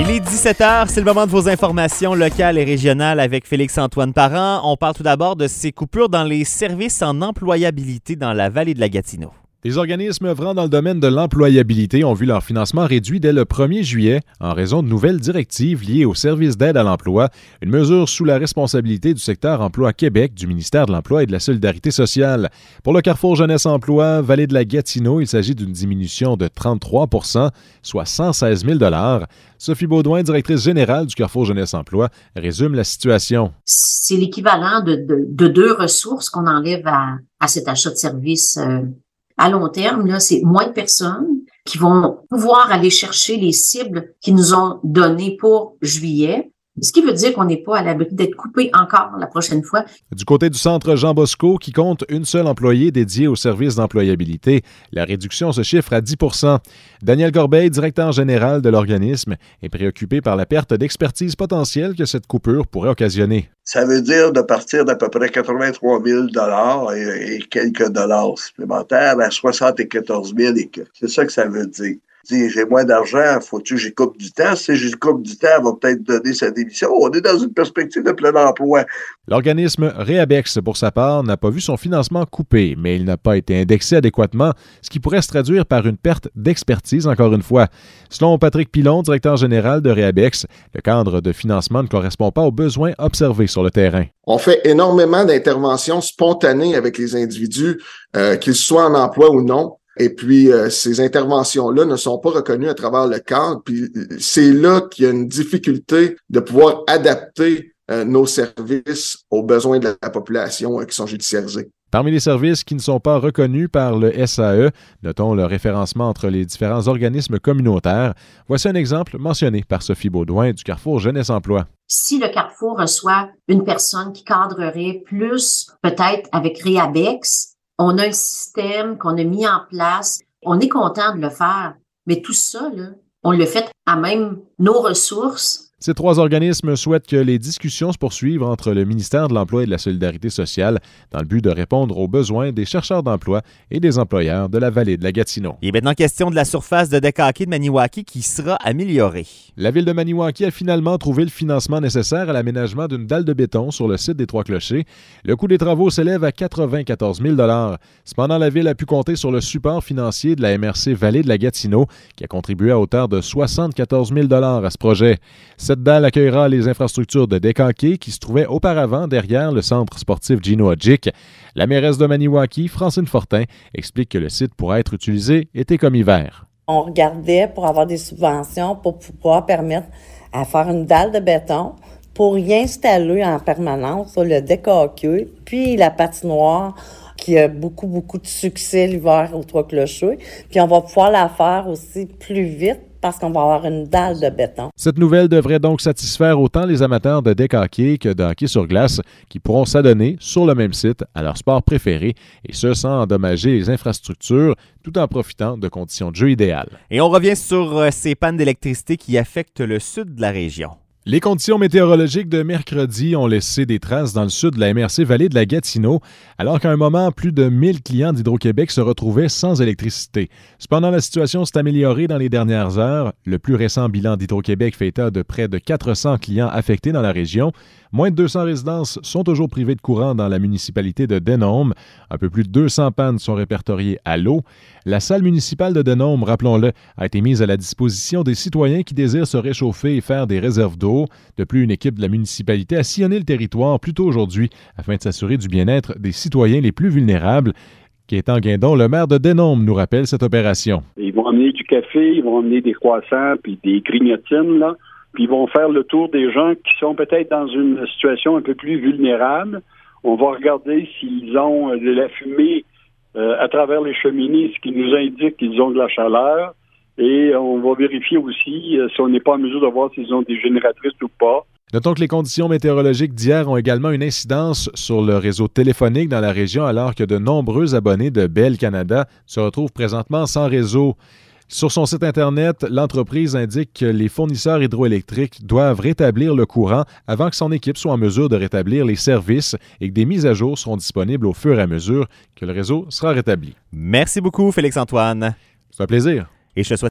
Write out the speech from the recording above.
Il est 17h, c'est le moment de vos informations locales et régionales avec Félix-Antoine Parent. On parle tout d'abord de ces coupures dans les services en employabilité dans la vallée de la Gatineau. Les organismes œuvrant dans le domaine de l'employabilité ont vu leur financement réduit dès le 1er juillet en raison de nouvelles directives liées aux services d'aide à l'emploi, une mesure sous la responsabilité du secteur Emploi Québec du ministère de l'Emploi et de la Solidarité sociale. Pour le Carrefour Jeunesse Emploi, Vallée de la Gatineau, il s'agit d'une diminution de 33 soit 116 000 Sophie Baudouin, directrice générale du Carrefour Jeunesse Emploi, résume la situation. C'est l'équivalent de, deux ressources qu'on enlève à, cet achat de services. Euh, à long terme, là, c'est moins de personnes qui vont pouvoir aller chercher les cibles qu'ils nous ont données pour juillet. Ce qui veut dire qu'on n'est pas à l'abri d'être coupé encore la prochaine fois. Du côté du centre Jean Bosco, qui compte une seule employée dédiée au service d'employabilité, la réduction se chiffre à 10% Daniel Corbeil, directeur général de l'organisme, est préoccupé par la perte d'expertise potentielle que cette coupure pourrait occasionner. Ça veut dire de partir d'à peu près 83 000 et, et quelques dollars supplémentaires à 74 000 et que. C'est ça que ça veut dire j'ai moins d'argent, faut-tu que j'y coupe du temps? Si j'y coupe du temps, elle va peut-être donner sa démission. On est dans une perspective de plein emploi. L'organisme Réabex, pour sa part, n'a pas vu son financement coupé, mais il n'a pas été indexé adéquatement, ce qui pourrait se traduire par une perte d'expertise, encore une fois. Selon Patrick Pilon, directeur général de Réabex, le cadre de financement ne correspond pas aux besoins observés sur le terrain. On fait énormément d'interventions spontanées avec les individus, euh, qu'ils soient en emploi ou non. Et puis, euh, ces interventions-là ne sont pas reconnues à travers le cadre. Puis, c'est là qu'il y a une difficulté de pouvoir adapter euh, nos services aux besoins de la population euh, qui sont judiciarisés. Parmi les services qui ne sont pas reconnus par le SAE, notons le référencement entre les différents organismes communautaires. Voici un exemple mentionné par Sophie Baudouin du Carrefour Jeunesse Emploi. Si le Carrefour reçoit une personne qui cadrerait plus peut-être avec Réabex, on a un système qu'on a mis en place. On est content de le faire. Mais tout ça, là, on le fait à même nos ressources ces trois organismes souhaitent que les discussions se poursuivent entre le ministère de l'Emploi et de la Solidarité sociale dans le but de répondre aux besoins des chercheurs d'emploi et des employeurs de la vallée de la Gatineau. Il est maintenant question de la surface de décaqué de Maniwaki qui sera améliorée. La ville de Maniwaki a finalement trouvé le financement nécessaire à l'aménagement d'une dalle de béton sur le site des Trois Clochers. Le coût des travaux s'élève à 94 000 Cependant, la ville a pu compter sur le support financier de la MRC Vallée de la Gatineau qui a contribué à hauteur de 74 000 à ce projet. Cette dalle accueillera les infrastructures de décanqué qui se trouvaient auparavant derrière le centre sportif Gino Adjic. La mairesse de Maniwaki, Francine Fortin, explique que le site pourra être utilisé été comme hiver. On regardait pour avoir des subventions pour pouvoir permettre à faire une dalle de béton pour y installer en permanence le décaqué, puis la patinoire qui a beaucoup, beaucoup de succès l'hiver aux Trois Clochers. Puis on va pouvoir la faire aussi plus vite parce qu'on va avoir une dalle de béton. Cette nouvelle devrait donc satisfaire autant les amateurs de deck hockey que de hockey sur glace qui pourront s'adonner sur le même site à leur sport préféré et ce sans endommager les infrastructures tout en profitant de conditions de jeu idéales. Et on revient sur euh, ces pannes d'électricité qui affectent le sud de la région. Les conditions météorologiques de mercredi ont laissé des traces dans le sud de la MRC Vallée de la Gatineau, alors qu'à un moment, plus de 1000 clients d'Hydro-Québec se retrouvaient sans électricité. Cependant, la situation s'est améliorée dans les dernières heures. Le plus récent bilan d'Hydro-Québec fait état de près de 400 clients affectés dans la région. Moins de 200 résidences sont toujours privées de courant dans la municipalité de Denôme. Un peu plus de 200 pannes sont répertoriées à l'eau. La salle municipale de Denôme, rappelons-le, a été mise à la disposition des citoyens qui désirent se réchauffer et faire des réserves d'eau. De plus, une équipe de la municipalité a sillonné le territoire plus tôt aujourd'hui afin de s'assurer du bien-être des citoyens les plus vulnérables. Gaétan Guindon, le maire de Denôme, nous rappelle cette opération. Ils vont amener du café, ils vont amener des croissants puis des grignotines, là puis ils vont faire le tour des gens qui sont peut-être dans une situation un peu plus vulnérable. On va regarder s'ils ont de la fumée euh, à travers les cheminées, ce qui nous indique qu'ils ont de la chaleur. Et on va vérifier aussi euh, si on n'est pas en mesure de voir s'ils ont des génératrices ou pas. Notons que les conditions météorologiques d'hier ont également une incidence sur le réseau téléphonique dans la région alors que de nombreux abonnés de Bell Canada se retrouvent présentement sans réseau. Sur son site Internet, l'entreprise indique que les fournisseurs hydroélectriques doivent rétablir le courant avant que son équipe soit en mesure de rétablir les services et que des mises à jour seront disponibles au fur et à mesure que le réseau sera rétabli. Merci beaucoup, Félix-Antoine. C'est un plaisir. Et je te souhaite